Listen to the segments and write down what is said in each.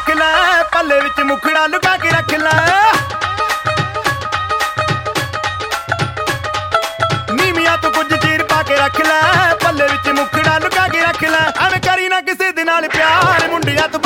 ਰੱਖ ਲੈ, ਪੱਲੇ ਵਿੱਚ ਮੁਖੜਾ ਲੁਕਾ ਕੇ ਰੱਖ ਲੈ। ਨੀਮੀਆਂ ਤੂੰ ਕੁਝ ਚੀਰ ਪਾ ਕੇ ਰੱਖ ਲੈ, ਪੱਲੇ ਵਿੱਚ ਮੁਖੜਾ ਲੁਕਾ ਕੇ ਰੱਖ ਲੈ। ਐਵੇਂ ਕਰੀ ਨਾ ਕਿਸੇ ਦੇ ਨਾਲ ਪਿਆਰ, ਮੁੰਡਿਆਂ ਤੂੰ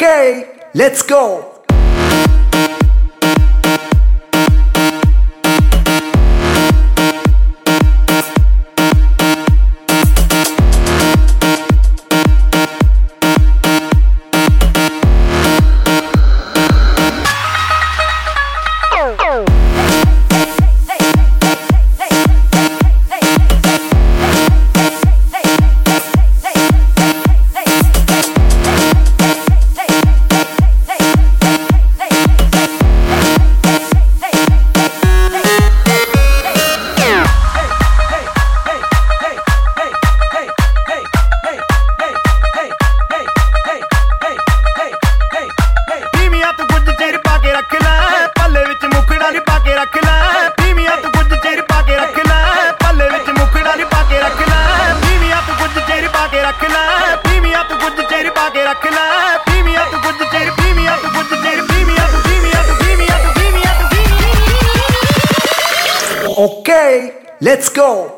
Okay, let's go. Okay, let's go.